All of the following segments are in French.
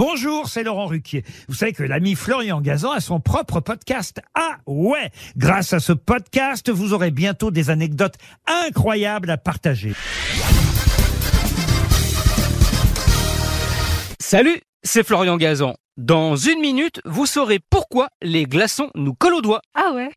Bonjour, c'est Laurent Ruquier. Vous savez que l'ami Florian Gazan a son propre podcast. Ah ouais Grâce à ce podcast, vous aurez bientôt des anecdotes incroyables à partager. Salut, c'est Florian Gazan. Dans une minute, vous saurez pourquoi les glaçons nous collent aux doigts. Ah ouais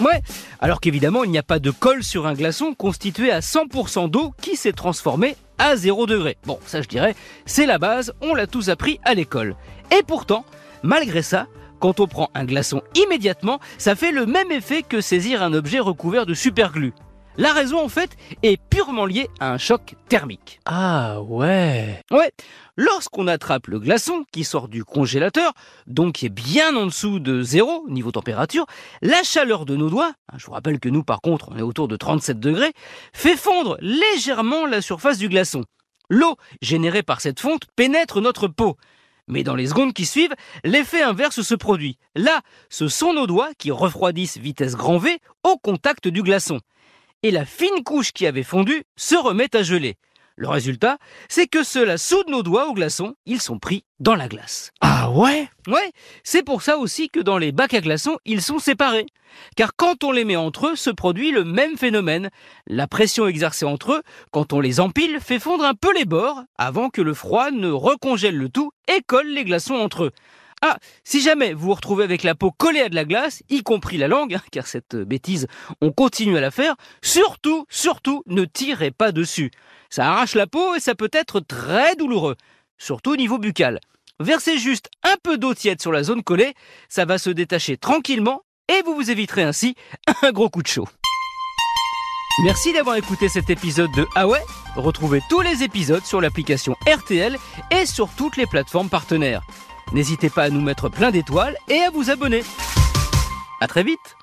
Ouais, alors qu'évidemment, il n'y a pas de colle sur un glaçon constitué à 100% d'eau qui s'est transformé à 0 degré. Bon, ça je dirais, c'est la base, on l'a tous appris à l'école. Et pourtant, malgré ça, quand on prend un glaçon immédiatement, ça fait le même effet que saisir un objet recouvert de superglue. La raison en fait est purement liée à un choc thermique. Ah ouais. Ouais, lorsqu'on attrape le glaçon qui sort du congélateur, donc qui est bien en dessous de zéro niveau température, la chaleur de nos doigts, hein, je vous rappelle que nous par contre on est autour de 37 degrés, fait fondre légèrement la surface du glaçon. L'eau générée par cette fonte pénètre notre peau. Mais dans les secondes qui suivent, l'effet inverse se produit. Là, ce sont nos doigts qui refroidissent vitesse grand V au contact du glaçon et la fine couche qui avait fondu se remet à geler. Le résultat, c'est que cela soude nos doigts au glaçon, ils sont pris dans la glace. Ah ouais? Ouais, c'est pour ça aussi que dans les bacs à glaçons, ils sont séparés. Car quand on les met entre eux, se produit le même phénomène. La pression exercée entre eux, quand on les empile, fait fondre un peu les bords, avant que le froid ne recongèle le tout et colle les glaçons entre eux. Ah, si jamais vous vous retrouvez avec la peau collée à de la glace, y compris la langue, hein, car cette bêtise, on continue à la faire, surtout, surtout, ne tirez pas dessus. Ça arrache la peau et ça peut être très douloureux, surtout au niveau buccal. Versez juste un peu d'eau tiède sur la zone collée, ça va se détacher tranquillement et vous vous éviterez ainsi un gros coup de chaud. Merci d'avoir écouté cet épisode de Ah Retrouvez tous les épisodes sur l'application RTL et sur toutes les plateformes partenaires. N'hésitez pas à nous mettre plein d'étoiles et à vous abonner. À très vite